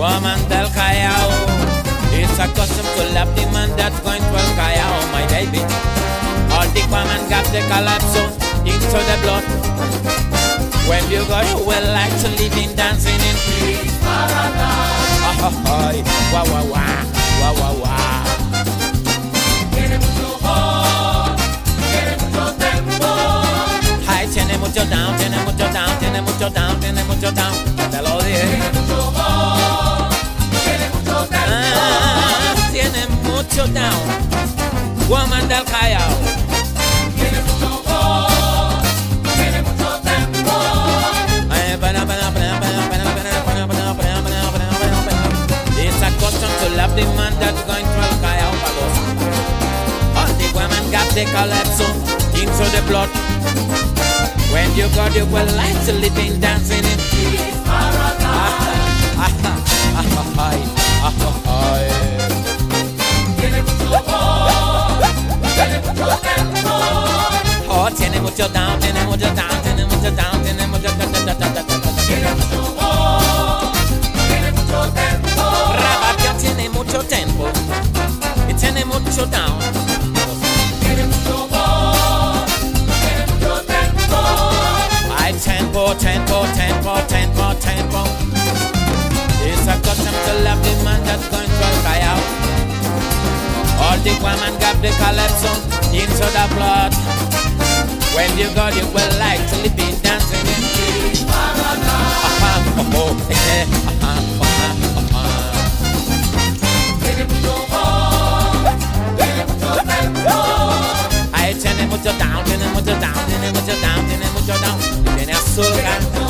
Woman del Callao. It's accustomed to love the man that's going to el Callao, my baby. All the woman got the calypso into the blood. When you go, you will like to live in dancing in Peace paradise. Ah, ah, wah, wah, wah, wah, wah, wah. Tiene mucho tiene mucho tempo. Ay, tiene mucho down, tiene mucho down, tiene mucho down, tiene mucho down. Te lo dije. Tiene mucho tempo ah, tiene mucho down. Woman del Callao. It's a custom to love the man that's going to El Callao Pagos. All the women got the calypso into the blood. When you got you will like to in dancing in peace paradise. Tiene mucho tiene mucho. Oh, tiene mucho down, tiene mucho down, tiene mucho down, tiene mucho down, down, down. Tiene mucho tiene mucho tiene mucho tempo y tiene mucho down. Tiene mucho tiene mucho tempo. Tempo, tempo, tempo, tempo, tempo. that control cry out. All the women got the calypso into the blood. When you go, you will like to be dancing in the uh-huh. I turn it, put you down, turn it, put you down, turn it, put you down, turn it, put you down. Then I soak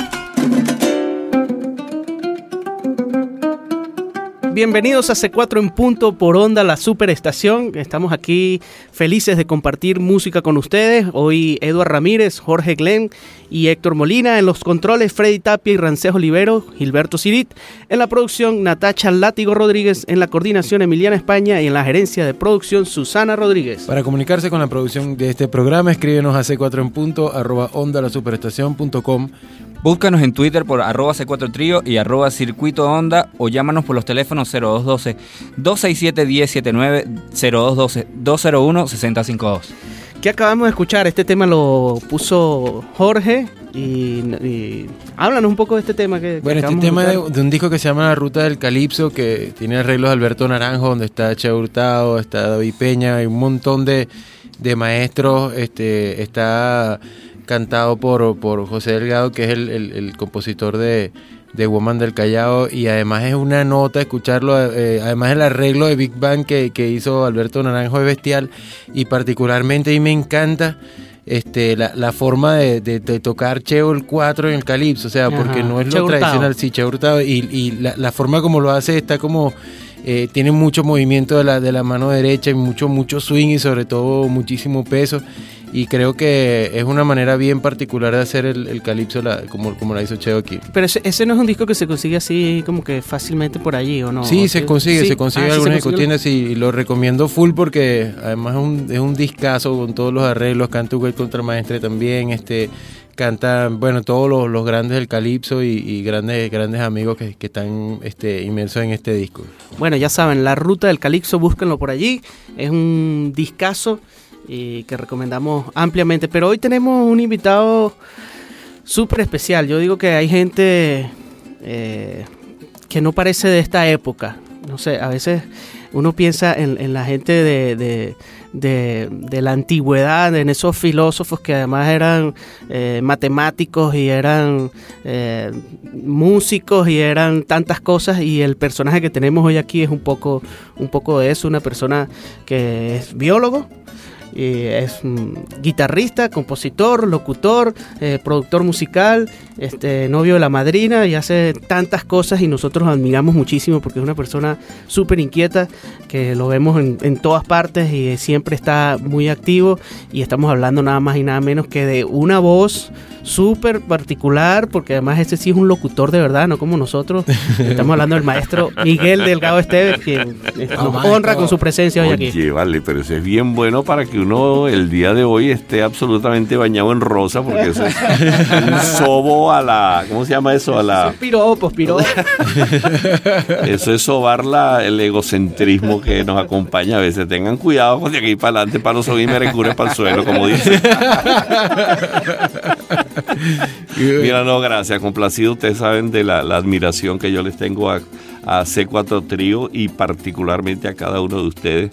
Bienvenidos a C4 en punto por Onda, la superestación. Estamos aquí felices de compartir música con ustedes. Hoy Eduard Ramírez, Jorge Glenn y Héctor Molina. En los controles, Freddy Tapia y Rancejo Olivero, Gilberto Cirit. En la producción, Natacha Látigo Rodríguez. En la coordinación, Emiliana España. Y en la gerencia de producción, Susana Rodríguez. Para comunicarse con la producción de este programa, escríbenos a c4 en punto, arroba onda la superestación.com. Búscanos en Twitter por arroba C4 Trío y arroba Circuito Onda o llámanos por los teléfonos 0212 267 1079 0212 201 6052. ¿Qué acabamos de escuchar? Este tema lo puso Jorge. Y, y háblanos un poco de este tema que, que Bueno, este tema de, un disco que se llama La Ruta del Calipso, que tiene arreglos de Alberto Naranjo, donde está Che Hurtado, está David Peña, hay un montón de, de maestros, este, está cantado por, por José Delgado, que es el, el- el compositor de, de Woman del Callao, y además es una nota escucharlo, eh, además el arreglo de Big Bang que, que hizo Alberto Naranjo es bestial, y particularmente mí me encanta este, la, la forma de, de- de tocar Cheo el 4 en el calipso, o sea, porque no es lo tradicional, sí, Che Hurtado, y, y la, la forma como lo hace está como eh, tiene mucho movimiento de la, de la mano derecha y mucho, mucho swing y sobre todo muchísimo peso. Y creo que es una manera bien particular de hacer el, el calipso la- como, como la hizo Cheo aquí. Pero ese, ese no es un disco que se consigue así como que fácilmente por allí, ¿o no? Sí, ¿O se consigue, Sí. se consigue Ah, sí, se algunas tiendas y lo recomiendo full porque además es un, es un discazo con todos los arreglos, canta el Contramaestre también, este canta, bueno, todos los, los grandes del calipso y, y grandes grandes amigos que, que están este, inmersos en este disco. Bueno, ya saben, La Ruta del Calixto, búsquenlo por allí. Es un discazo eh, que recomendamos ampliamente. Pero hoy tenemos un invitado súper especial. Yo digo que hay gente eh, que no parece de esta época. No sé, a veces uno piensa en, la gente de, de- de- de la antigüedad, en esos filósofos que además eran eh, matemáticos y eran eh, músicos y eran tantas cosas y el personaje que tenemos hoy aquí es un poco, un poco de eso, una persona que es biólogo, es mm, guitarrista, compositor, locutor, eh, productor musical, este, novio de la madrina y hace tantas cosas y nosotros lo admiramos muchísimo porque es una persona súper inquieta que lo vemos en, en todas partes y siempre está muy activo y estamos hablando nada más y nada menos que de una voz súper particular porque además este sí es un locutor de verdad, no como nosotros. Estamos hablando del maestro Miguel Delgado Esteves quien eh, nos maestro. honra con su presencia hoy aquí. Oye, vale, pero eso es bien bueno para que uno el día de hoy esté absolutamente bañado en rosa, porque eso es un sobo a la, ¿cómo se llama eso? A la, Piropos, piropos. eso es sobar la, el egocentrismo que nos acompaña a veces. Tengan cuidado con de aquí para adelante, para los ojos y merecures para el suelo, como dice. Mira, no, gracias, complacido. Ustedes saben de la, la admiración que yo les tengo a, a C4 Trío y particularmente a cada uno de ustedes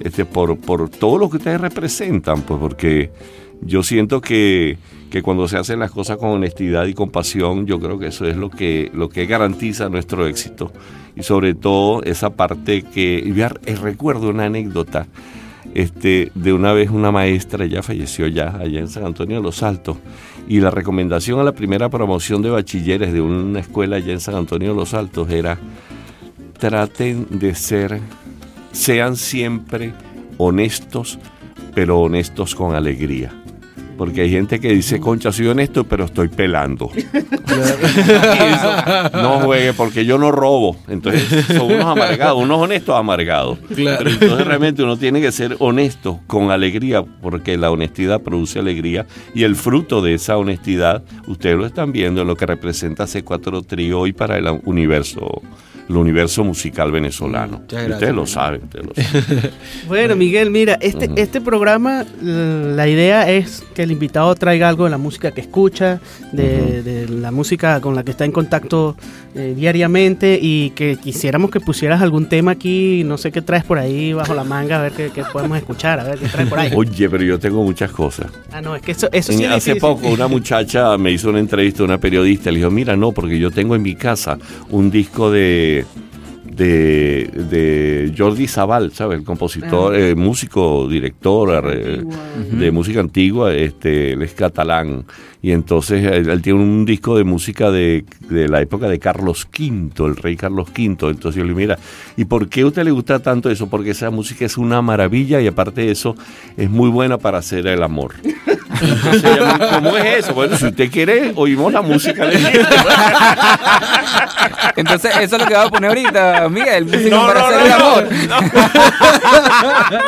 este, por, por todo lo que ustedes representan, pues porque yo siento que, que cuando se hacen las cosas con honestidad y con pasión, yo creo que eso es lo que, lo que garantiza nuestro éxito. Y sobre todo esa parte que, y eh, recuerdo una anécdota este, de una vez una maestra, ella falleció ya allá en San Antonio de los Altos, y la recomendación a la primera promoción de bachilleres de una escuela allá en San Antonio de los Altos era, traten de ser, sean siempre honestos, pero honestos con alegría. Porque hay gente que dice, concha, soy honesto, pero estoy pelando. Eso, no juegue, porque yo no robo. Entonces, son unos amargados, unos honestos amargados. Pero entonces realmente uno tiene que ser honesto con alegría, porque la honestidad produce alegría. Y el fruto de esa honestidad, ustedes lo están viendo en lo que representa C4 Trío hoy para el universo, el universo musical venezolano. Muchas gracias, ustedes lo saben, ustedes lo saben. Bueno, Miguel, mira, este, este programa, la idea es que el invitado traiga algo de la música que escucha, de, de la música con la que está en contacto eh, diariamente y que quisiéramos que pusieras algún tema aquí, no sé qué traes por ahí bajo la manga, a ver qué, qué podemos escuchar, a ver qué traes por ahí. Oye, pero yo tengo muchas cosas. Ah, no, es que eso, eso sí En- hace difícil. poco una muchacha me hizo una entrevista, una periodista, le dijo, mira, no, porque yo tengo en mi casa un disco de, de, de Jordi Zabal, ¿sabes? El compositor, Ah. eh, músico, director eh, de música antigua, este, él es catalán. Y entonces él, él tiene un disco de música de, de la época de Carlos V, el rey Carlos V. Entonces yo le mira, ¿y por qué a usted le gusta tanto eso? Porque esa música es una maravilla y aparte de eso es muy buena para hacer el amor. ¿cómo es eso? Bueno, si usted quiere, oímos la música. Le dije. Entonces, eso es lo que va a poner ahorita, Miguel. música No, para no, hacer no, el no. amor.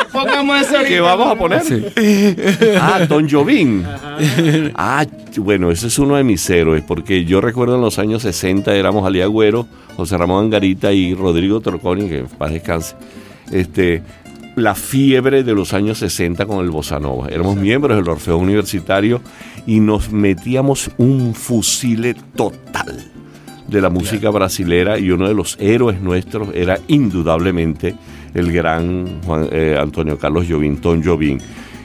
Pongamos eso ¿Qué vamos a poner? Ah, Don Jovín. Ah, bueno, ese es uno de mis héroes, porque yo recuerdo en los años 60 éramos Ali Agüero, José Ramón Angarita y Rodrigo Torconi, que en paz descanse. Este, la fiebre de los años 60 con el Bossa Nova. Éramos miembros del Orfeo Universitario y nos metíamos un fusile total de la música brasilera y uno de los héroes nuestros era indudablemente el gran Juan- eh, Antonio Carlos Jobim, Tom Jobim.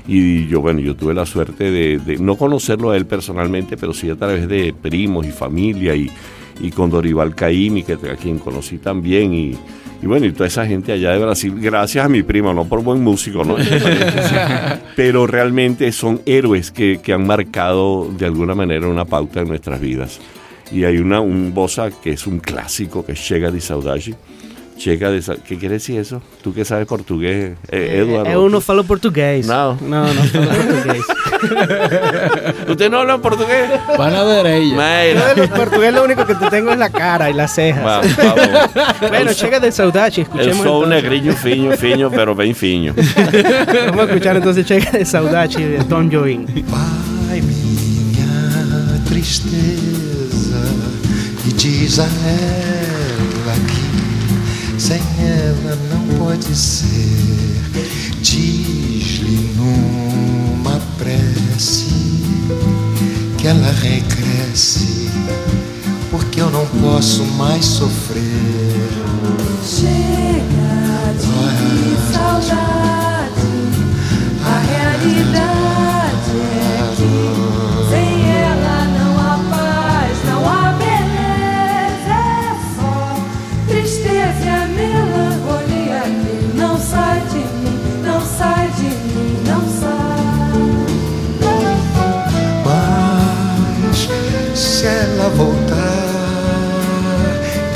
Y yo, bueno, yo tuve la suerte de, de no conocerlo a él personalmente, pero sí a través de primos y familia y, y con Dorival Caimi, que a quien conocí también, y, y bueno, y toda esa gente allá de Brasil, gracias a mi primo, no por buen músico, ¿no? pero realmente son héroes que, que han marcado de alguna manera una pauta en nuestras vidas. Y hay una, un bossa que es un clásico, que es Chega de Saudade, Checa ¿Qué quiere decir eso? ¿Tú que sabes portugués, eh, Eduardo? Eu não falo português. Não. Não, não falo português. ¿Usted no habla portugués? Van a ver a ella. Yo de portugués lo único que te tengo es la cara y las cejas. Vamos, vamos. Bueno, chega de saudade, Eu escuchemos sou um entonces. negrinho finho, finho, pero bem finho. Vamos a escuchar entonces Chega de saudade de Tom Jobim. Vai minha tristeza e diz a ela sem ela não pode ser. Diz-lhe numa prece que ela regresse, porque eu não posso mais sofrer. Chega de saudade, a realidade voltar,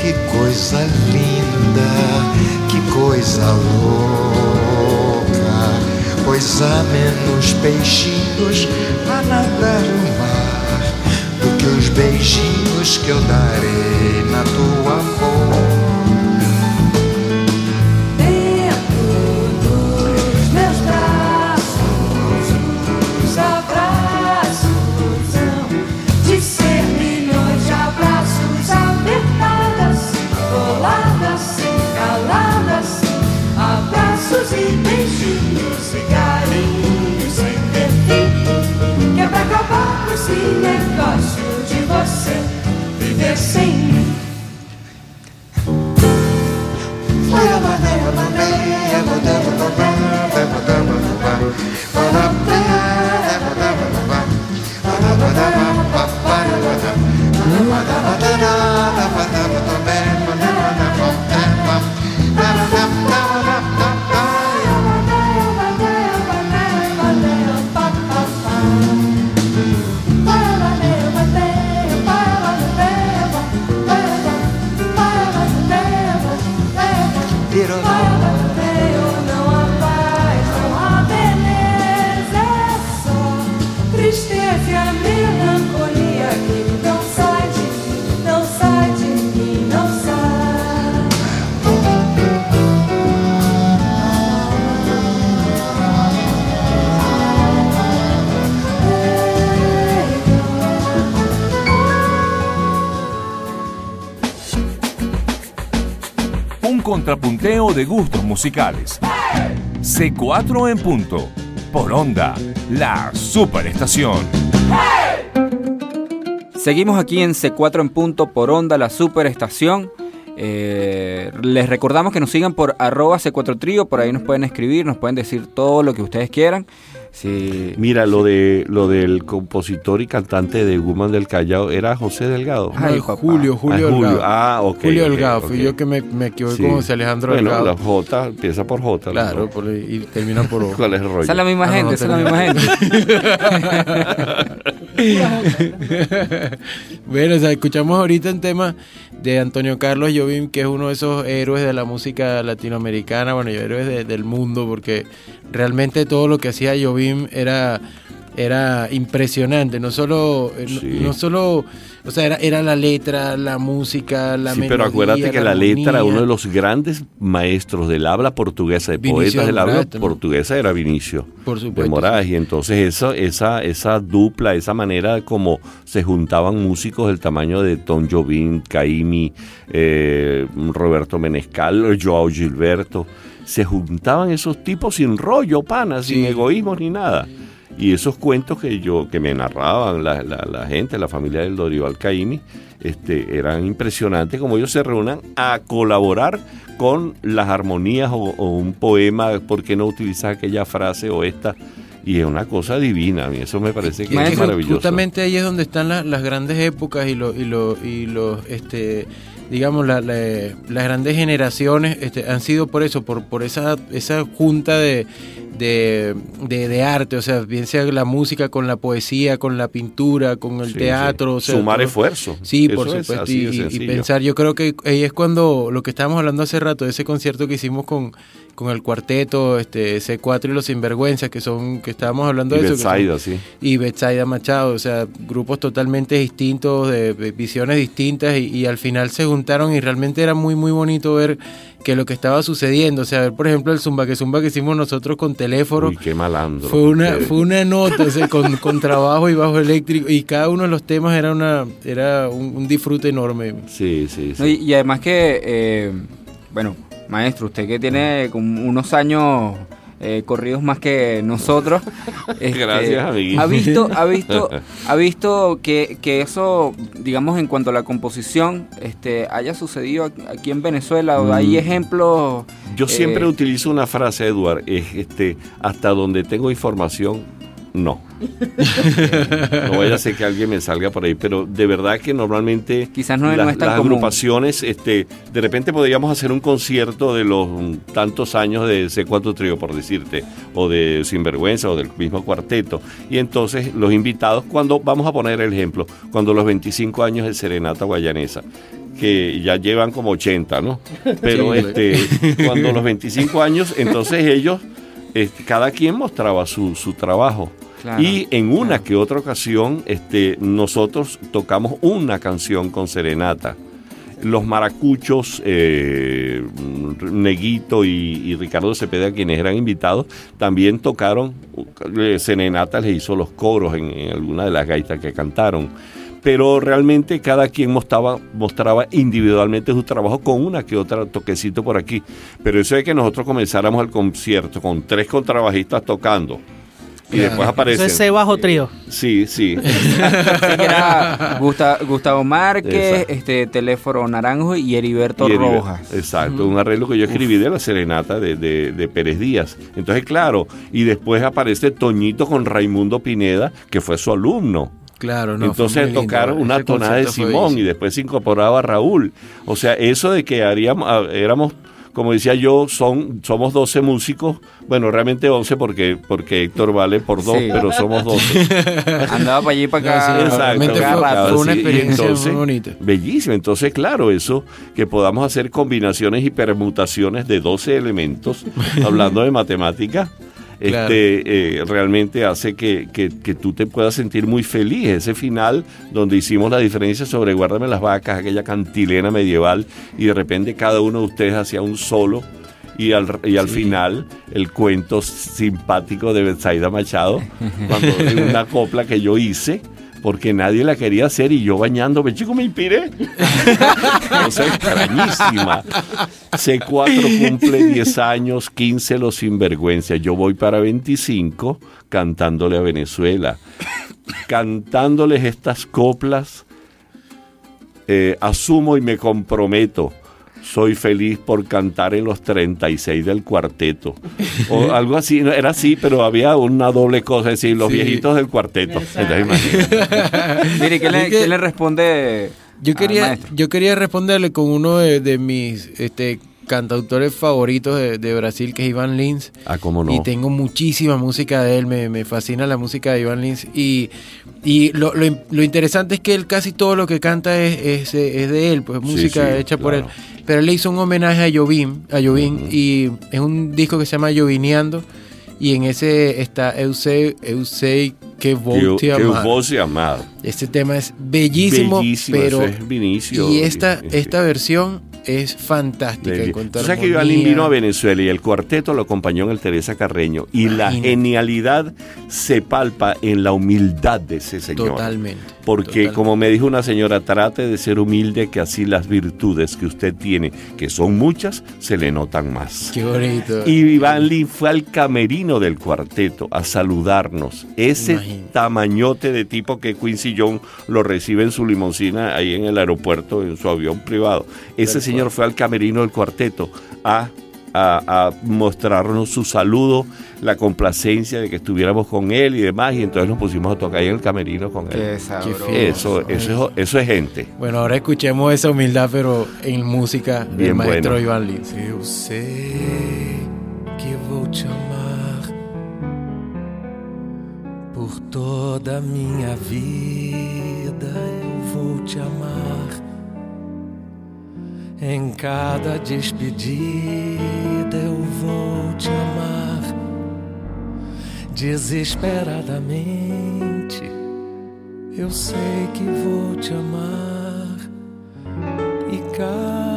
que coisa linda, que coisa louca. Pois há menos peixinhos a nadar no mar do que os beijinhos que eu darei na tua boca. Gustos musicales. C4 en punto. Por onda, la superestación. Seguimos aquí en C4 en punto por onda, la superestación. Eh, les recordamos que nos sigan por arroba C4 Trío, por ahí nos pueden escribir, nos pueden decir todo lo que ustedes quieran. Sí. Mira, lo de lo del compositor y cantante de Guzmán del Callao era José Delgado. Ay, No. Julio, Julio Ah, Julio. Delgado. Ah, ok, Julio Delgado, fui yo que me, me equivoqué Sí. con José Alejandro bueno, Delgado. la J empieza por J. ¿no? Claro, por- y termina por O. ¿Cuál es el rollo? Esa es la misma Ah, gente, no esa es la misma gente. bueno, o sea, escuchamos ahorita un tema de Antonio Carlos Jobim, que es uno de esos héroes de la música latinoamericana, bueno, y héroes de- del mundo, porque realmente todo lo que hacía Jobim era era impresionante, no solo eh, Sí. no, solo, o sea, era, era la letra, la música, la sí, melodía, pero acuérdate que la armonía. letra, uno de los grandes maestros del habla portuguesa, de Vinicio poetas del de habla también. portuguesa era Vinicio Por de. Moraes. Y entonces esa, esa, esa dupla, esa manera como se juntaban músicos del tamaño de Tom Jobim, Caimi, eh, Roberto Menescal, Joao Gilberto, se juntaban esos tipos sin rollo, pana, sin egoísmo ni nada. Y esos cuentos que yo que me narraban la, la- la gente, la familia del Dorival Caimi, este, eran impresionantes como ellos se reúnan a colaborar con las armonías o, o un poema, ¿por qué no utilizar aquella frase o esta? Y es una cosa divina, a mí eso me parece que es maravilloso. Justamente ahí es donde están las, las grandes épocas y los y los y los este digamos, la- la- las grandes generaciones este, han sido por eso, por, por esa, esa junta de, de, de- de arte, o sea, bien sea la música con la poesía, con la pintura, con el Sí, teatro. sí. o sea, Sumar todo- esfuerzo. Sí, Eso por es supuesto. y, y pensar, yo creo que ahí es cuando lo que estábamos hablando hace rato, de ese concierto que hicimos con, con el cuarteto, este C4 y los Sinvergüenzas, que son, que estábamos hablando Y de eso. son- Betsaida, sí. y Betsaida Machado, o sea, grupos totalmente distintos, de, de visiones distintas y, y al final se juntaron y realmente era muy muy bonito ver que lo que estaba sucediendo, o sea, ver por ejemplo el zumba que zumba que hicimos nosotros con teléfono Uy, qué malandro. fue una fue una nota, o sea, con, con trabajo y bajo eléctrico y cada uno de los temas era una era un, un disfrute enorme. Sí, sí, sí. No, y, y además que, eh, bueno, maestro, usted que tiene como unos años eh, corridos más que nosotros, este, Gracias, amiguito. ha visto, ha visto, ha visto que, que eso, digamos, en cuanto a la composición, este, haya sucedido aquí- en Venezuela. ¿O ¿Hay Mm. ejemplos? Yo siempre eh, utilizo una frase, Eduard, es este, hasta donde tengo información, no. no vaya a ser que alguien me salga por ahí, pero de verdad que normalmente Quizás no- no las, es tan las común. agrupaciones, este, de repente podríamos hacer un concierto de los tantos años de C4 Trío, por decirte, o de Sinvergüenza, o del mismo cuarteto, y entonces los invitados, cuando, vamos a poner el ejemplo, cuando los 25 años de Serenata Guayanesa, que ya llevan como 80, ¿no? Pero Sí. este, cuando los 25 años, entonces ellos, este, cada quien mostraba su, su trabajo. Claro, y en una claro. que otra ocasión, este, nosotros tocamos una canción con Serenata. Los maracuchos, eh, Neguito y, y Ricardo Cepeda, quienes eran invitados, también tocaron, eh, Serenata les hizo los coros en, en alguna de las gaitas que cantaron. Pero realmente cada quien mostraba, mostraba individualmente su trabajo con una que otra toquecito por aquí. Pero eso de que nosotros comenzáramos el concierto con tres contrabajistas tocando. Y después Eso aparecen. es C bajo trío. Sí, sí. Era Gusta- Gustavo Márquez, Exacto. este Teléfono Naranjo y Heriberto Y Heriberto, Rojas. Exacto, un arreglo que yo escribí de la serenata de, de- de Pérez Díaz. Entonces, claro, y después aparece Toñito con Raimundo Pineda, que fue su alumno. Claro, no. Entonces lindo. tocaron una tonada de Simón y después se incorporaba a Raúl. O sea, eso de que haríamos, ah, éramos, como decía yo, son, somos 12 músicos. Bueno, realmente 11 porque, porque Héctor vale por dos, Sí. pero somos 12. Andaba para allí y para acá. No, sí, Exacto, fue- una sí, experiencia entonces, muy bonita. Entonces, claro, eso, que podamos hacer combinaciones y permutaciones de 12 elementos, hablando de matemática, Claro. este, eh, realmente hace que, que- que tú te puedas sentir muy feliz. Ese final donde hicimos la diferencia sobre Guárdame las vacas, aquella cantilena medieval, y de repente cada uno de ustedes hacía un solo. Y al, y al final, el cuento simpático de Betsaida Machado, cuando una copla que yo hice, porque nadie la quería hacer y yo bañándome, chico, me inspiré. Cosa extrañísima. C4 cumple 10 años, 15 los sinvergüenza. Yo voy para 25 cantándole a Venezuela. Cantándoles estas coplas, eh, asumo y me comprometo. Soy feliz por cantar en los 36 del cuarteto. O algo así, no, era así, pero había una doble cosa, es decir, los Sí. viejitos del cuarteto. Entonces. Mire, ¿qué le, qué le responde Yo quería, yo quería responderle con uno de, de mis este, cantautores favoritos de, de Brasil, que es Iván Lins. Ah, cómo no. Y tengo muchísima música de él, me, me fascina la música de Iván Lins. Y, y lo, lo, lo interesante es que él casi todo lo que canta es, es, es de él, pues música sí, hecha por él. Pero él le hizo un homenaje a Jovin, a Jovin y es un disco que se llama Jovineando. Y en ese está Eusei, Eusei que Que, te amar. vos. Este tema es bellísimo, Bellísimo, pero eso es Vinicio. y esta esta versión es fantástica de- en cuanto Tú a sabes que Iván armonía. vino a Venezuela y el cuarteto lo acompañó en el Teresa Carreño. Y la genialidad se palpa en la humildad de ese señor. Totalmente. Porque totalmente. como me dijo una señora, trate de ser humilde que así las virtudes que usted tiene, que son muchas, se le notan más. Qué bonito. Y Iván Lee fue al camerino del cuarteto a saludarnos. Ese Imagínate. tamañote de tipo que Quincy Jones lo recibe en su limoncina ahí en el aeropuerto, en su avión privado. Ese Tal señor fue al camerino del cuarteto a a, a mostrarnos su saludo, la complacencia de que estuviéramos con él y demás, y entonces nos pusimos a tocar ahí en el camerino con él. Qué sabroso. Eso, eso, eso es gente. Bueno, ahora escuchemos esa humildad, pero en música del Bien maestro bueno. Iván Lins. Eu sei que vou te amar por toda a minha vida. Eu vou te amar em cada despedida. Eu vou te amar desesperadamente. Eu sei que vou te amar e cada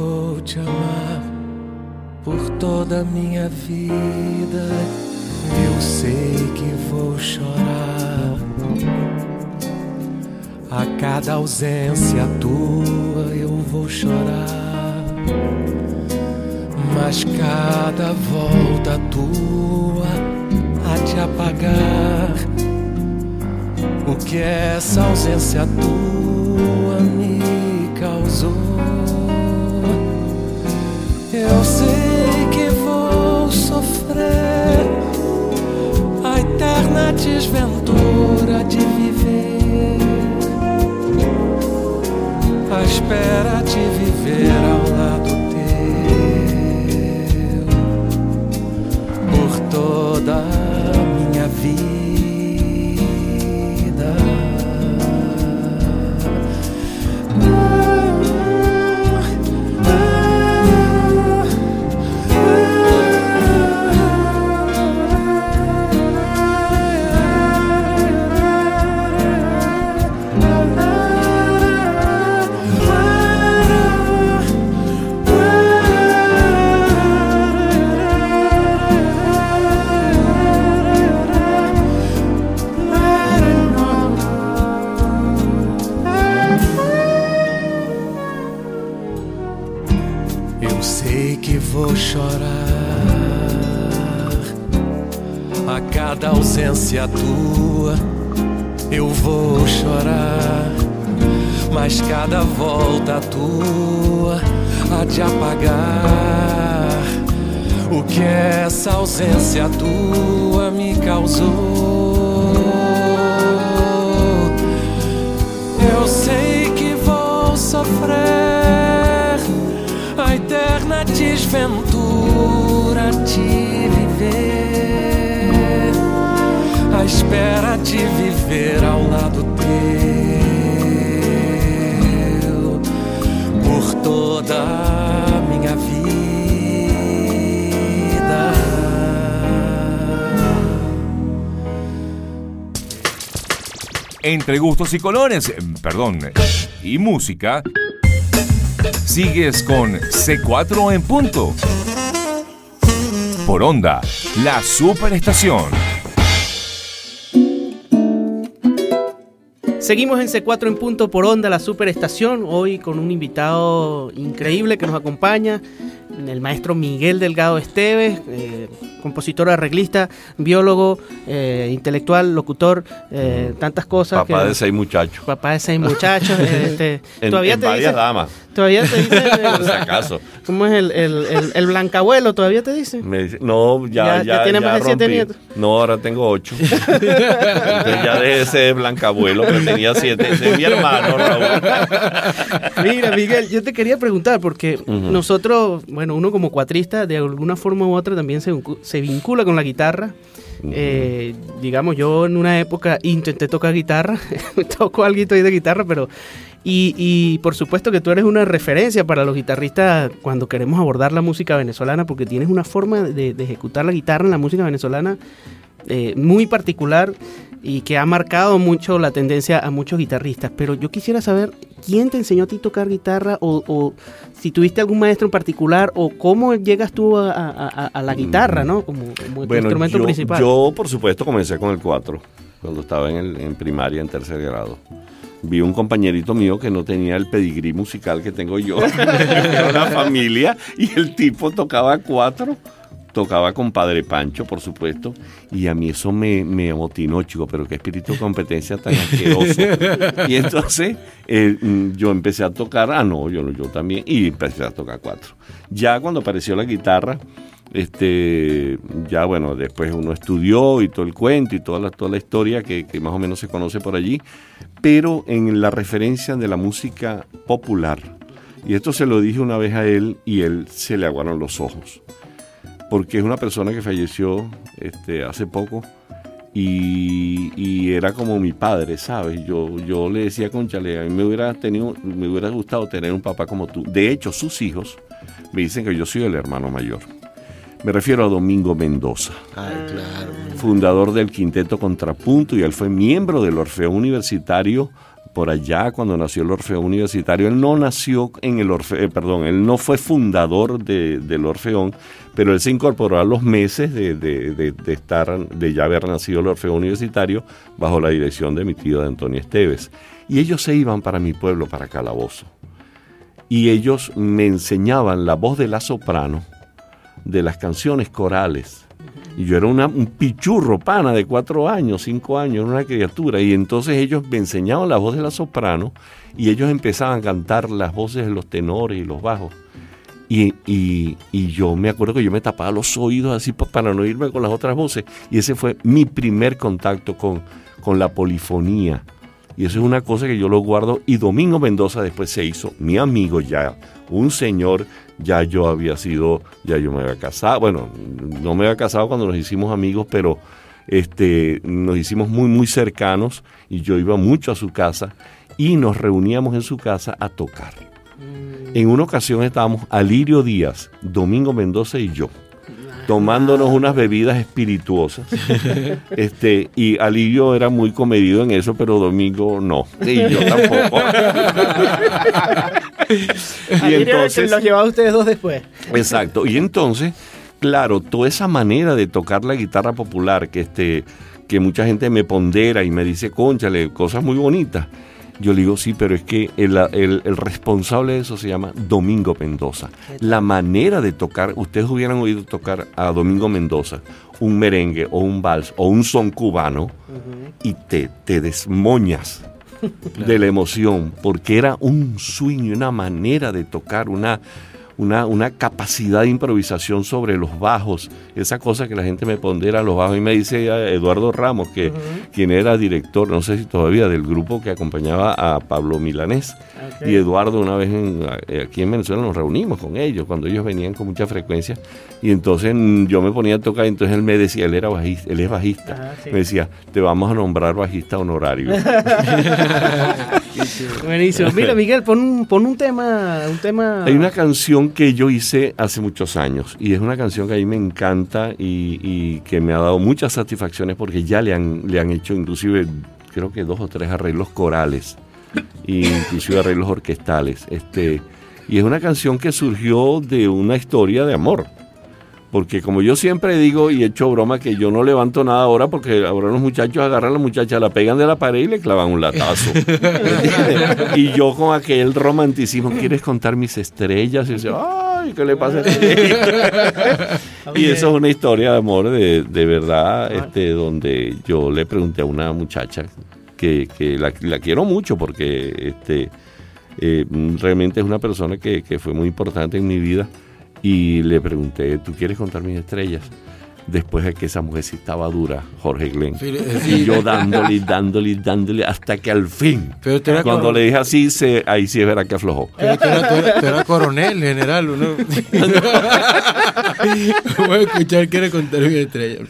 vou te amar por toda a minha vida. Eu sei que vou chorar a cada ausência tua eu vou chorar, mas cada volta tua há de apagar o que essa ausência tua me causou. Eu sei que vou sofrer a eterna desventura de viver à espera de viver ao lado teu por toda a minha vida. Ausência tua. Eu vou chorar, mas cada volta tua há de apagar o que essa ausência tua me causou. Eu sei que vou sofrer a eterna desventura de viver, à espera de viver ao lado teu por toda minha vida. Entre gustos y colores, perdón, y música, sigues con C4 en punto. Por onda, la superestación. Seguimos en C4 en punto por onda, la superestación, hoy con un invitado increíble que nos acompaña, el maestro Miguel Delgado Esteves, eh, compositor, arreglista, biólogo, eh, intelectual, locutor, eh, tantas cosas. Papá que- de seis muchachos. Papá de seis muchachos. este, En, todavía en te varias dice, damas, todavía te dice, por si acaso. ¿cómo es el, el, el, el blancabuelo? ¿Todavía te dice? Me dice, no, ya, Ya- ya, ya tiene más de siete nietos. No, ahora tengo ocho. Entonces ya dejé ese blancabuelo que tenía siete. Ese es mi hermano, Raúl. Mira, Miguel, yo te quería preguntar, porque nosotros, bueno, uno como cuatrista, de alguna forma u otra también se, se vincula con la guitarra. Eh, digamos, yo en una época intenté tocar guitarra, toco algo ahí de guitarra, pero... Y, y por supuesto que tú eres una referencia para los guitarristas cuando queremos abordar la música venezolana, porque tienes una forma de, de ejecutar la guitarra en la música venezolana eh, muy particular y que ha marcado mucho la tendencia a muchos guitarristas. Pero yo quisiera saber quién te enseñó a ti tocar guitarra o, o si tuviste algún maestro en particular o cómo llegas tú a, a- a- la guitarra, ¿no? Como, como Bueno, instrumento yo, principal. yo, por supuesto, comencé con el 4 cuando estaba en, el, en primaria, en tercer grado. vi un compañerito mío que no tenía el pedigrí musical que tengo yo, era una familia, y el tipo tocaba cuatro, tocaba con Padre Pancho, por supuesto, y a mí eso me, me amotinó, chico, pero qué espíritu de competencia tan asqueroso. Y entonces eh, mm, yo empecé a tocar, ah, no, yo, yo también, y empecé a tocar cuatro. Ya cuando apareció la guitarra, este, ya bueno, después uno estudió y todo el cuento y toda la, toda la historia que, que más o menos se conoce por allí, pero en la referencia de la música popular. Y esto se lo dije una vez a él y él se le aguaron los ojos. Porque es una persona que falleció este, hace poco y, y era como mi padre, ¿sabes? Yo, yo le decía, conchale, a mí me hubiera, tenido, me hubiera gustado tener un papá como tú. De hecho, sus hijos me dicen que yo soy el hermano mayor. Me refiero a Domingo Mendoza Ay, claro. fundador del Quinteto Contrapunto y él fue miembro del Orfeo Universitario por allá cuando nació el Orfeo Universitario. Él no nació en el Orfeo, perdón, él no fue fundador de- del Orfeón, pero él se incorporó a los meses de, de- de- estar, de ya haber nacido el Orfeo Universitario bajo la dirección de mi tío Antonio Esteves. Y ellos se iban para mi pueblo, para Calabozo. Y ellos me enseñaban la voz de la soprano de las canciones corales. Y yo era una- un pichurro pana de cuatro años, cinco años, una criatura. Y entonces ellos me enseñaban la voz de la soprano y ellos empezaban a cantar las voces de los tenores y los bajos. Y, y- y yo me acuerdo que yo me tapaba los oídos así pa- para no irme con las otras voces. Y ese fue mi primer contacto con, con la polifonía. Y eso es una cosa que yo lo guardo. Y Domingo Mendoza después se hizo mi amigo ya, un señor. Ya yo había sido, ya yo me había casado. Bueno, no me había casado cuando nos hicimos amigos, pero este, nos hicimos muy, muy cercanos. Y yo iba mucho a su casa y nos reuníamos en su casa a tocar. En una ocasión estábamos Alirio Díaz, Domingo Mendoza y yo, tomándonos unas bebidas espirituosas. Este, y Alirio era muy comedido en eso, pero Domingo no. Y yo tampoco. y entonces, los llevaba ustedes dos después. Exacto. Y entonces, claro, toda esa manera de tocar la guitarra popular que este que mucha gente me pondera y me dice, conchale, cosas muy bonitas. Yo le digo, sí, pero es que el, el- el responsable de eso se llama Domingo Mendoza. La manera de tocar, ustedes hubieran oído tocar a Domingo Mendoza un merengue o un vals o un son cubano y te, te desmoñas de la emoción, porque era un y una manera de tocar, una, una, una capacidad de improvisación sobre los bajos, esa cosa que la gente me pondera a los bajos. Y me dice Eduardo Ramos, que quien era director, no sé si todavía, del grupo que acompañaba a Pablo Milanés. Y Eduardo una vez en- eh, aquí en Venezuela nos reunimos con ellos, cuando ellos venían con mucha frecuencia. Y entonces yo me ponía a tocar, entonces él me decía, él era bajista, él es bajista. Ajá, sí. Me decía, te vamos a nombrar bajista honorario. Buenísimo. Mira, Miguel, pon un, pon un tema, un tema. Hay una canción que yo hice hace muchos años y es una canción que a mí me encanta y, que me ha dado muchas satisfacciones porque ya le han, le han hecho inclusive creo que dos o tres arreglos corales e inclusive arreglos orquestales. Este, y es una canción que surgió de una historia de amor. Porque como yo siempre digo y he hecho broma que yo no levanto nada ahora porque ahora los muchachos agarran a la muchacha, la pegan de la pared y le clavan un latazo. Y yo con aquel romanticismo, ¿quieres contar mis estrellas? Y dice, ay, ¿qué le pasa a este Y eso es una historia de amor de, de verdad, este, donde yo le pregunté a una muchacha que, que la, la quiero mucho porque este, eh, realmente es una persona que, que fue muy importante en mi vida y le pregunté, ¿tú quieres contar mis estrellas? Después de que esa mujer sí estaba dura, Jorge Glenn. Y yo dándole, dándole, dándole, hasta que al fin, Pero era cuando le dije así, se, ahí sí es verdad que aflojó. Pero tú eras, eras coronel, general, uno. Voy a escuchar, quiere contar mi estrella.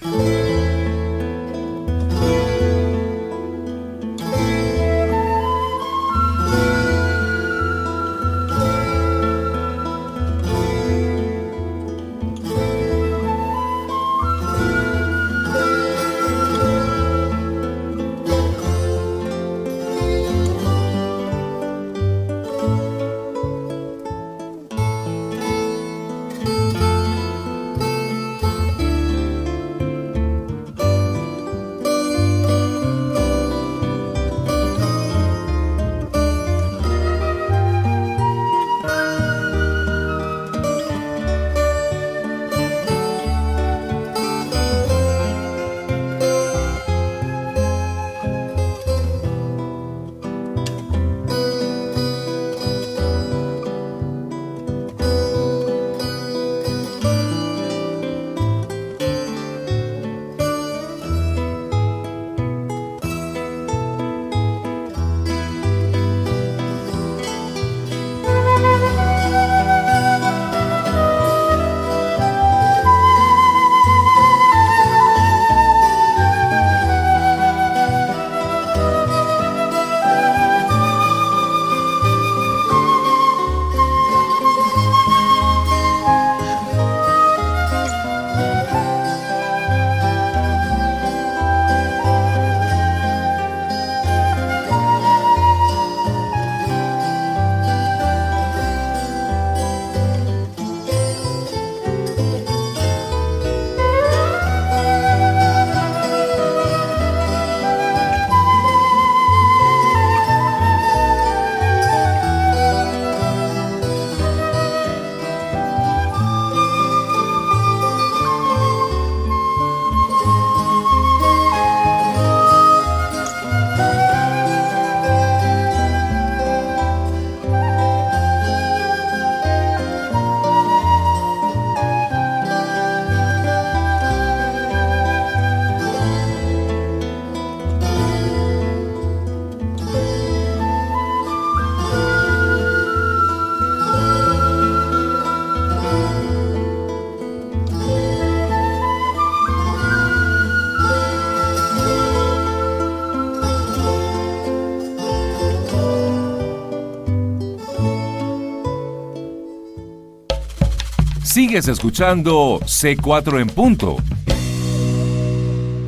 Sigues escuchando C4 en punto.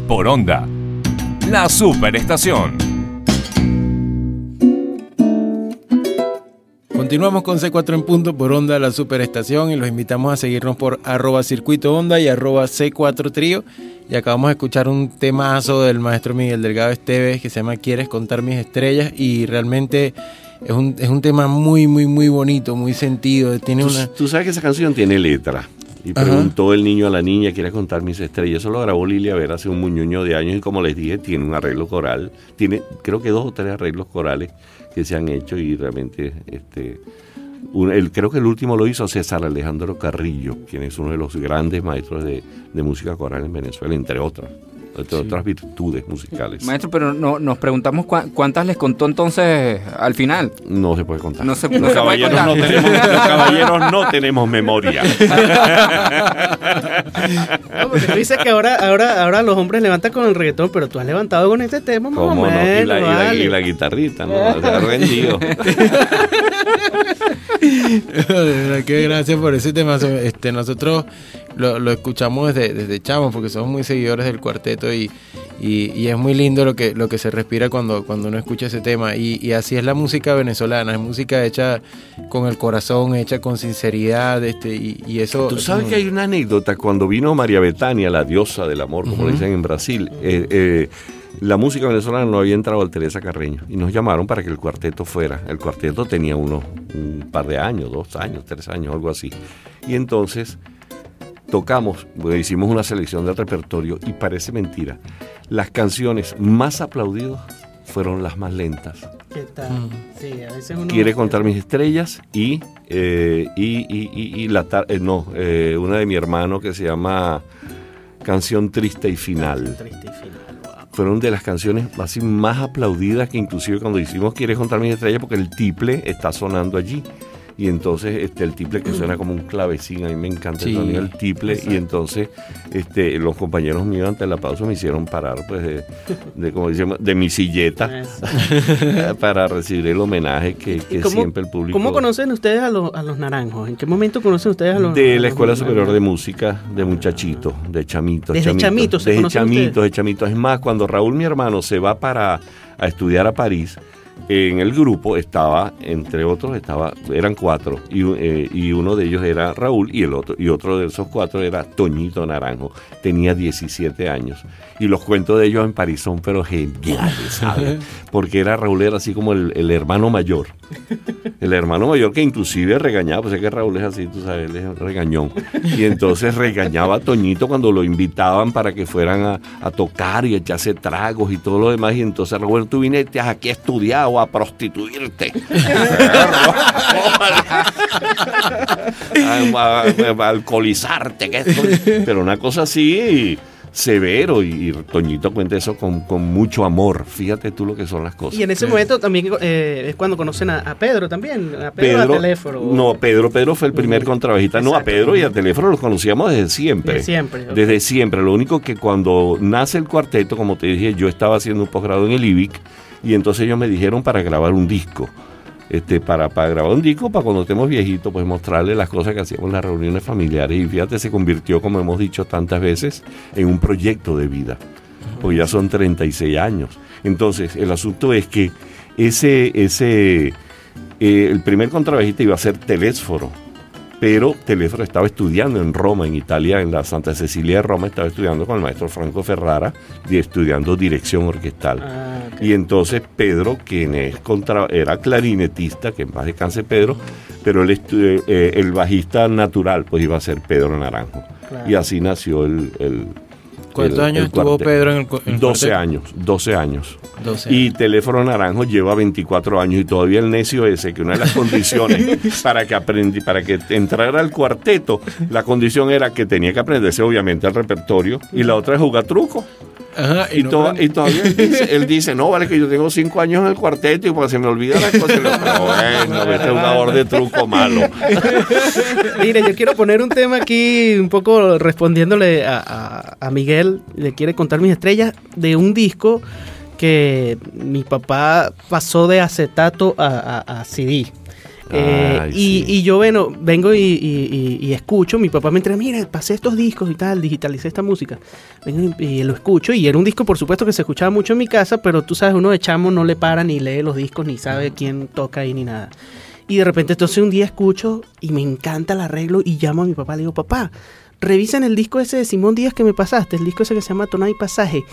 Por onda. La superestación. Continuamos con C4 en punto por onda la superestación y los invitamos a seguirnos por arroba circuito onda y arroba C4 trío. Y acabamos de escuchar un temazo del maestro Miguel Delgado Esteves que se llama Quieres contar mis estrellas y realmente es un, es un tema muy, muy, muy bonito, muy sentido. Tiene Tú, una... tú sabes que esa canción tiene letra. Y Ajá. preguntó el niño a la niña, quiere contar mis estrellas. Eso lo grabó Lilia Vera hace un muñoño de años y como les dije, tiene un arreglo coral. Tiene, creo que dos o tres arreglos corales que se han hecho y realmente, este, un- el, creo que el último lo hizo César Alejandro Carrillo, quien es uno de los grandes maestros de, de música coral en Venezuela, entre otras, entre otras virtudes musicales. Maestro, pero no, nos preguntamos cuántas les contó entonces al final. No se puede contar. No se, no los, se puede caballeros no contar. tenemos, los caballeros no tenemos memoria. No, porque tú dices que ahora, ahora, ahora los hombres levantan con el reggaetón, pero tú has levantado con este tema, o ¿Cómo no? Y la, y la- vale. y la guitarrita, ¿no? Se ha rendido. Que gracias por ese tema. Este, nosotros lo, lo escuchamos desde, desde chamos porque somos muy seguidores del cuarteto y, y, y es muy lindo lo que, lo que se respira cuando, cuando uno escucha ese tema. Y, y así es la música venezolana, es música hecha con el corazón, hecha con sinceridad, este, y, y eso... Tú sabes que hay una anécdota cuando vino María Betania, la diosa del amor, como le dicen en Brasil. eh, eh, la música venezolana no había entrado al Teresa Carreño y nos llamaron para que el cuarteto fuera. El cuarteto tenía unos un par de años, dos años, tres años, algo así. Y entonces tocamos, bueno, hicimos una selección del repertorio y parece mentira. Las canciones más aplaudidas fueron las más lentas. ¿Qué tal? Sí, a veces uno... Quiere contar mis estrellas y, eh, y, y- y- y la tar- eh, no, eh, una de mi hermano que se llama Canción Triste y Final. Triste y final, wow. Fueron de las canciones así más aplaudidas que inclusive cuando hicimos Quieres contar mis estrellas porque el tiple está sonando allí. Y entonces este, el tiple que suena como un clavecín, a mí me encanta Sí, el sonido del tiple. Y entonces este, los compañeros míos ante el aplauso me hicieron parar pues de, de, como decimos, de mi silleta para recibir el homenaje que, ¿Y que cómo- siempre el público... ¿Cómo conocen ustedes a, los- a los naranjos? ¿En qué momento conocen ustedes a los De la Escuela Superior de? Música de muchachitos, de chamitos. Desde chamitos se Desde chamitos, ustedes. de chamitos. Es más, cuando Raúl, mi hermano, se va para a estudiar a París, en el grupo estaba, entre otros, estaba, eran cuatro, y, eh, y uno de ellos era Raúl, y el otro, y otro de esos cuatro era Toñito Naranjo. Tenía 17 años. Y los cuentos de ellos en París son pero geniales, ¿sabes? Porque era Raúl era así como el, el hermano mayor. El hermano mayor que inclusive regañaba, pues es que Raúl es así, tú sabes, él es regañón. Y entonces regañaba a Toñito cuando lo invitaban para que fueran a, a tocar y echarse tragos y todo lo demás. Y entonces Raúl, tú viniste aquí a estudiar o a prostituirte. a, a- a alcoholizarte. que esto- Pero una cosa así severo y, y Toñito cuenta eso con, con mucho amor. Fíjate tú lo que son las cosas. Y en ese momento también eh, es cuando conocen a, a Pedro también, a Pedro, a teléfono. No, Pedro, Pedro fue el primer contrabajista. No, a. Pedro y a teléfono los conocíamos desde siempre. Desde siempre. Desde siempre. Lo único que cuando nace el cuarteto, como te dije, yo estaba haciendo un posgrado en el IBIC y entonces ellos me dijeron para grabar un disco. Este, para, para grabar un disco, para cuando estemos viejitos, pues mostrarle las cosas que hacíamos en las reuniones familiares. Y fíjate, se convirtió, como hemos dicho tantas veces, en un proyecto de vida. Porque ya son 36 años. Entonces, el asunto es que ese, ese, eh, el primer contrabajista iba a ser Telésforo, pero Telésforo estaba estudiando en Roma, en Italia, en la Santa Cecilia de Roma, estaba estudiando con el maestro Franco Ferrara, y estudiando dirección orquestal. Ah. Y entonces Pedro, quien es contra, era clarinetista, que en paz descanse Pedro, pero el, eh, el bajista natural pues iba a ser Pedro Naranjo. Claro. Y así nació el... el ¿Cuántos el- años el estuvo. Pedro en el, en el 12 cuarteto? años, 12 años. 12 Y Teléfono Naranjo lleva 24 años y todavía el necio ese, que una de las condiciones para que aprendi, para que entrara al cuarteto, la condición era que tenía que aprenderse obviamente el repertorio y la otra es jugar truco. Ajá, Y, no todavía él dice, él dice, no, vale que yo tengo 5 años en el cuarteto y pues se me olvida digo, Pero bueno, este es un jugador de truco malo. Mire, yo quiero poner un tema aquí, un poco respondiéndole a, a- a Miguel, le quiere contar mis estrellas, de un disco que mi papá pasó de acetato a, a- a CD. Eh, Ay, y, sí. y yo, bueno, vengo y, y- y- y escucho. Mi papá me entrega, mira, pasé estos discos y tal, digitalicé esta música. Vengo y, lo escucho. Y era un disco, por supuesto, que se escuchaba mucho en mi casa, pero tú sabes, uno de chamo no le para ni lee los discos, ni sabe quién toca ahí, ni nada. Y de repente, entonces un día escucho y me encanta el arreglo y llamo a mi papá. Le digo, papá, revisen el disco ese de Simón Díaz que me pasaste, el disco ese que se llama Tonada y Pasaje.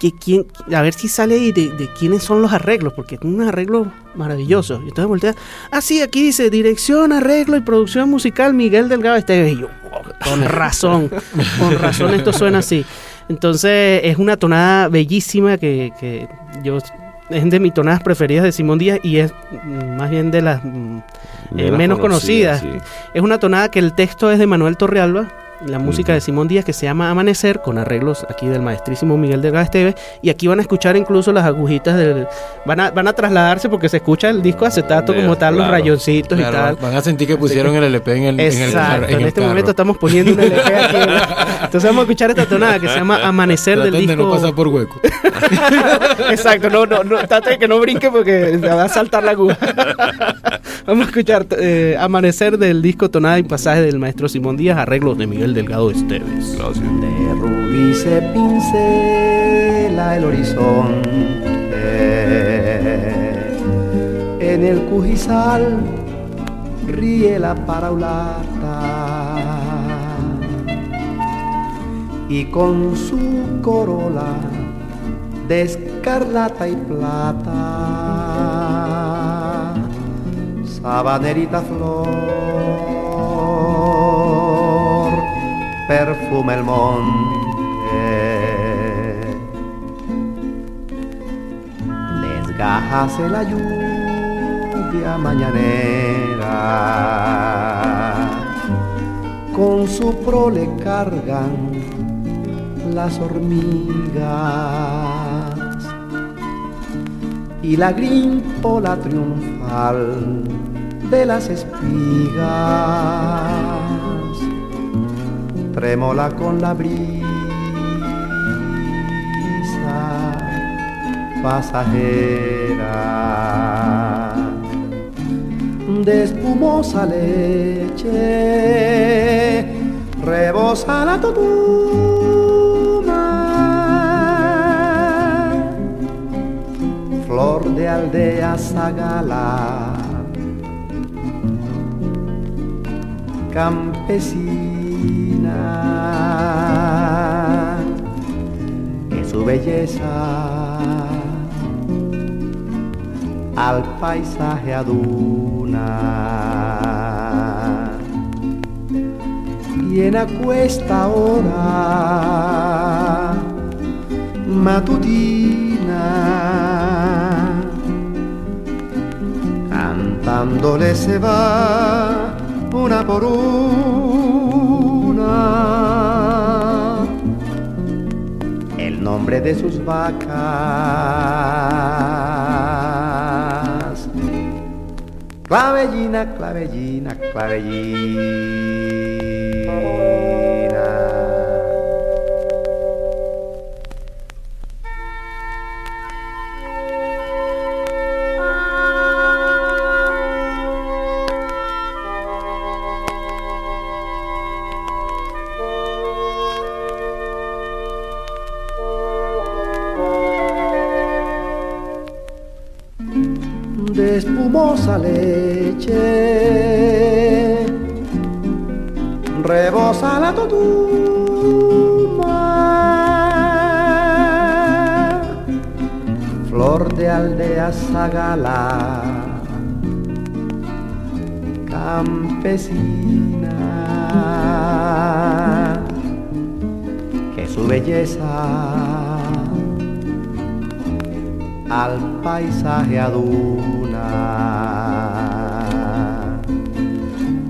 Que quién, a ver si sale ahí de, de quiénes son los arreglos, porque tiene un arreglo maravilloso. Y entonces voltea, ah, sí, aquí dice dirección, arreglo y producción musical Miguel Delgado Esteves. Y yo, "Oh, con razón, con razón esto suena así. Entonces es una tonada bellísima que, que yo es de mis tonadas preferidas de Simón Díaz y es mm, más bien de las mm, eh, Menos menos conocidas. conocidas, Es una tonada que el texto es de Manuel Torrealba, la música de Simón Díaz que se llama Amanecer, con arreglos aquí del maestrísimo Miguel Delgado Esteves. Y aquí van a escuchar incluso las agujitas del. Van a, van a trasladarse porque se escucha el disco acetato como tal, los claro. rayoncitos Claro, y tal. van a sentir que pusieron el LP en el, en el, Exacto, en, en el este carro. momento estamos poniendo un LP aquí. Entonces vamos a escuchar esta tonada que se llama Amanecer del Traten de disco. no pasar por hueco. Exacto, no, no, no, trate de que no brinque porque va a saltar la aguja. Vamos a escuchar eh, Amanecer del disco Tonada y Pasaje del maestro Simón Díaz, arreglos de Miguel Delgado Esteves. Gracias. De rubí se pincela el horizonte. En el cujizal ríe la paraulata. Y con su corola de escarlata y plata, sabanerita flor, perfume el monte. Desgájase la lluvia mañanera, con su prole cargan las hormigas y la grimpola triunfal de las espigas trémola con la brisa pasajera. De espumosa leche rebosa la totuma. Flor de aldea zagala. Campesina que su belleza al paisaje aduna. Y en acuesta hora matutina cantándole se va una por una el nombre de sus vacas. Clavellina clavellina clavellina espumosa leche. Rebosa la totuma. Flor de aldea zagala. Campesina. Que su belleza al paisaje aduna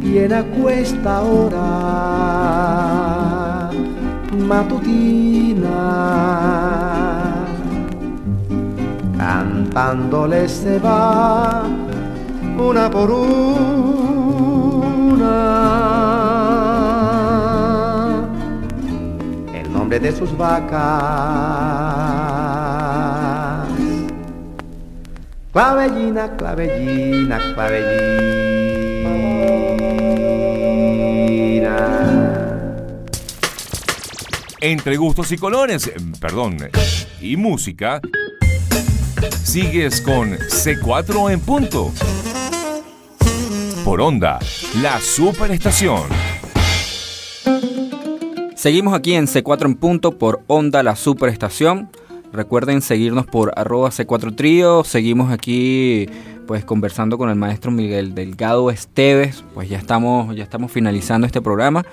y en acuesta hora matutina. Cantándole se va una por una. El nombre de sus vacas Clavellina, clavellina, clavellina. Entre gustos y colores, em, perdón, y música, sigues con C4 en punto. Por onda, la superestación. Seguimos aquí en C4 en punto por Onda La Superestación. Recuerden seguirnos por arroba C4 Trío. Seguimos aquí pues conversando con el maestro Miguel Delgado Esteves. Pues ya estamos, ya estamos finalizando este programa.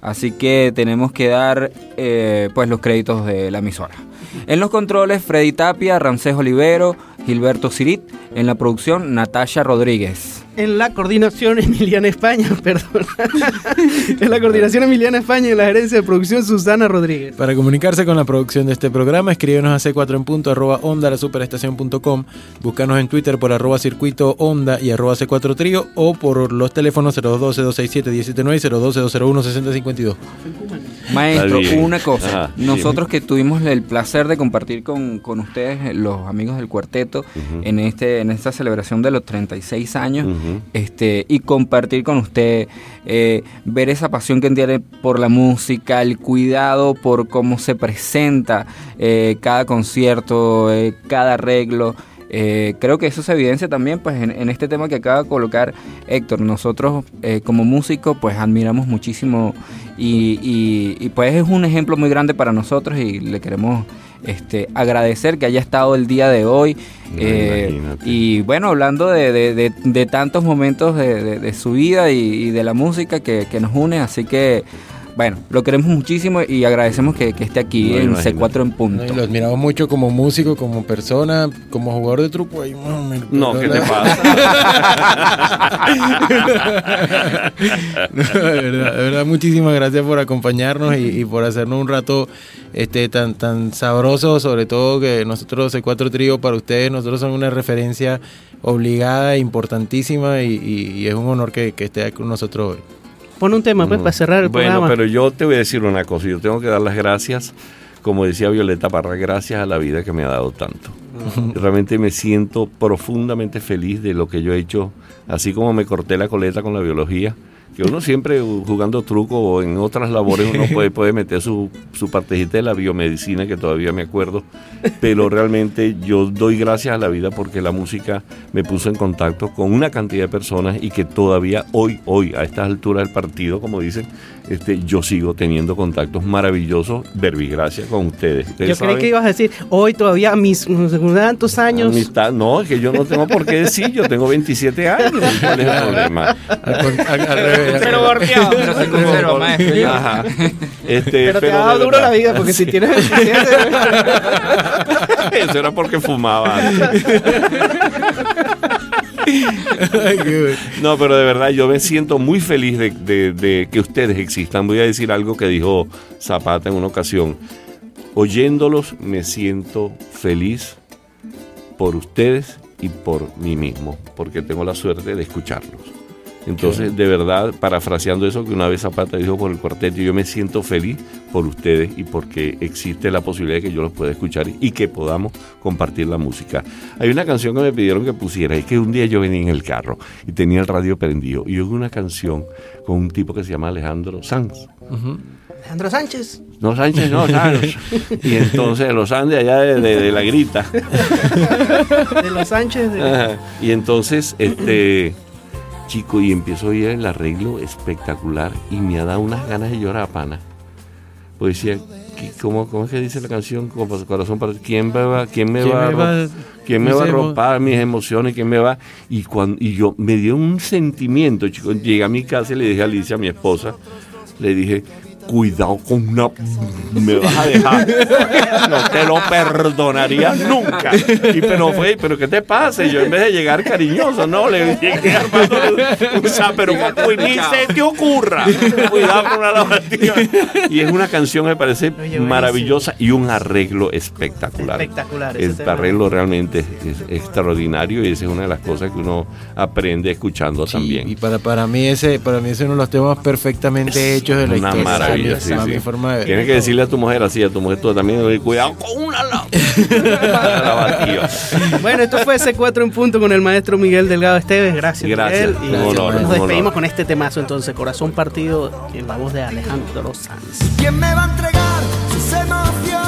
Así que tenemos que dar eh, pues los créditos de la emisora. En los controles, Freddy Tapia, Ramsés Olivero, Gilberto Cirit. En la producción, Natasha Rodríguez en la coordinación Emiliana España, perdón. en la coordinación Emiliana España y en la gerencia de producción Susana Rodríguez. Para comunicarse con la producción de este programa, escríbenos a c4 en punto arroba onda la superestación superestación.com. Búscanos en Twitter por arroba circuito onda y arroba c4 trío o por los teléfonos 012 267 179 012 201 6052. Maestro, una cosa. Nosotros que tuvimos el placer de compartir con, con ustedes, los amigos del cuarteto, en este, en esta celebración de los 36 años, uh este, y compartir con usted, eh, ver esa pasión que tiene por la música, el cuidado por cómo se presenta eh, cada concierto, eh, cada arreglo. Eh, creo que eso se evidencia también pues en, en este tema que acaba de colocar Héctor. Nosotros eh, como músicos pues admiramos muchísimo y, y- y, pues es un ejemplo muy grande para nosotros y le queremos este, agradecer que haya estado el día de hoy. Eh, y bueno, hablando de, de- de- de tantos momentos de, su vida y, y de la música que, que nos une, así que bueno, lo queremos muchísimo y agradecemos que, que esté aquí No, en imagínate. C4 en punto. No, y lo admiramos mucho como músico, como persona, como jugador de truco. Ahí, no, me- No, ¿qué te pasa? No, de verdad, de verdad, muchísimas gracias por acompañarnos y, y por hacernos un rato este tan tan sabroso, sobre todo que nosotros C4 Trío para ustedes, nosotros somos una referencia obligada, e importantísima y, y- y es un honor que, que esté con nosotros hoy. Pon un tema pues, para cerrar el bueno, programa. pero yo te voy a decir una cosa. Yo tengo que dar las gracias, como decía Violeta Parra, gracias a la vida que me ha dado tanto. Realmente me siento profundamente feliz de lo que yo he hecho, así como me corté la coleta con la biología. Que uno siempre jugando truco o en otras labores uno puede, puede meter su, su partecita de la biomedicina que todavía me acuerdo, pero realmente yo doy gracias a la vida porque la música me puso en contacto con una cantidad de personas y que todavía hoy, hoy, a estas alturas del partido, como dicen, este, yo sigo teniendo contactos maravillosos, verbigracia con ustedes. Ustedes Yo creí que ibas a decir, hoy todavía, a mis tantos años. amistad, no, es que yo no tengo por qué decir, yo tengo 27 años, ¿cuál es el problema? Al, con- al- al revés. Pero golpeado. Pero maestro. Ajá. Este, Pero te ha dado duro la vida, porque si tienes 27, Eso era porque fumaba. No, pero de verdad yo me siento muy feliz de, de- de que ustedes existan. Voy a decir algo que dijo Zapata en una ocasión. Oyéndolos me siento feliz por ustedes y por mí mismo, porque tengo la suerte de escucharlos. Entonces, de verdad, parafraseando eso que una vez Zapata dijo por el cuarteto, yo me siento feliz por ustedes y porque existe la posibilidad de que yo los pueda escuchar y que podamos compartir la música. Hay una canción que me pidieron que pusiera, es que un día yo venía en el carro y tenía el radio prendido y oí una canción con un tipo que se llama Alejandro Sanz. Alejandro Sánchez. No, Sánchez, no, Sanz. Y entonces los Andes allá de, de- de la grita. De los Sánchez. de- Ajá. Y entonces, este chico, y empiezo a oír el arreglo espectacular y me ha dado unas ganas de llorar, pana. Pues decía, ¿qué- ¿cómo, cómo es que dice la canción? Como corazón para ¿Quién me va, quién me ¿Quién va, a me va- quién me va a ropar mis emociones? ¿Quién me va? Y, cuando, y yo me dio un sentimiento, chico. Llegué a mi casa y le dije a Alicia, a mi esposa, le dije, cuidado con una... Me vas a dejar. No te lo perdonaría nunca. Y pero fue, pero ¿qué te pasa? Y yo en vez de llegar cariñoso, no, le llegué armando un sa- pero pues, ni se te ocurra. Cuidado con una lavativa. Y es una canción, me parece maravillosa y un arreglo espectacular. Espectacular, El tema. arreglo realmente es, es extraordinario y esa es una de las cosas que uno aprende escuchando también. Y para, para mí ese para mí ese es uno de los temas perfectamente hechos de la Una historia. maravilla. Maravilla. mi- sí, a sí. mi forma de ver. Tienes que decirle a tu mujer así, a tu mujer tú también, cuidado con una la- lavativa. Bueno, esto fue C4 en punto con el maestro Miguel Delgado Esteves. Gracias, Gracias, Miguel. Y un honor, nos despedimos con este temazo entonces, Corazón Partido, en la voz de Alejandro Sanz. ¿Quién me va a entregar sus emociones?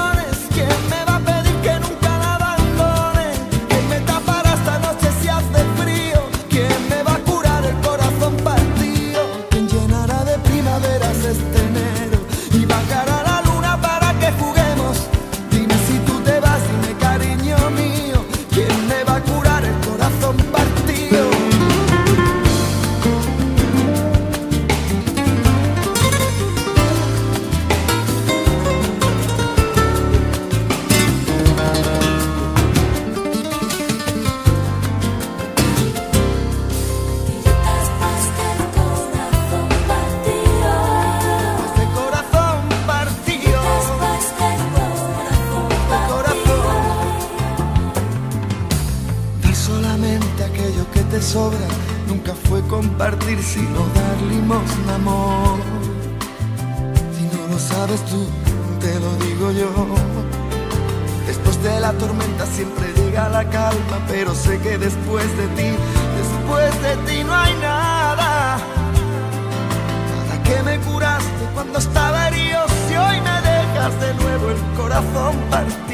De ti no hay nada. Nada que me curaste cuando estaba herido, si hoy me dejas de nuevo el corazón partido.